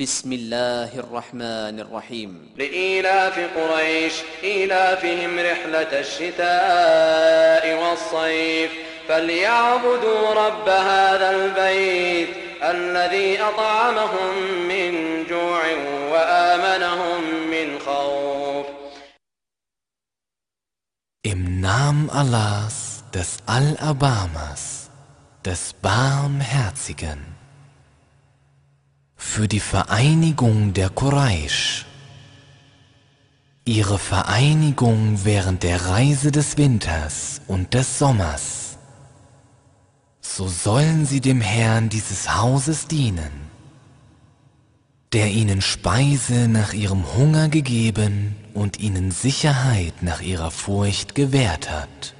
بسم الله الرحمن الرحيم. لإيلاف قريش إيلافهم رحلة الشتاء والصيف فليعبدوا رب هذا البيت الذي أطعمهم من جوع وآمنهم من خوف. Im Namen Allahs, des Al-Abamas, des Barmherzigen, für die Vereinigung der Quraysh, ihre Vereinigung während der Reise des Winters und des Sommers, so sollen sie dem Herrn dieses Hauses dienen, der ihnen Speise nach ihrem Hunger gegeben und ihnen Sicherheit nach ihrer Furcht gewährt hat.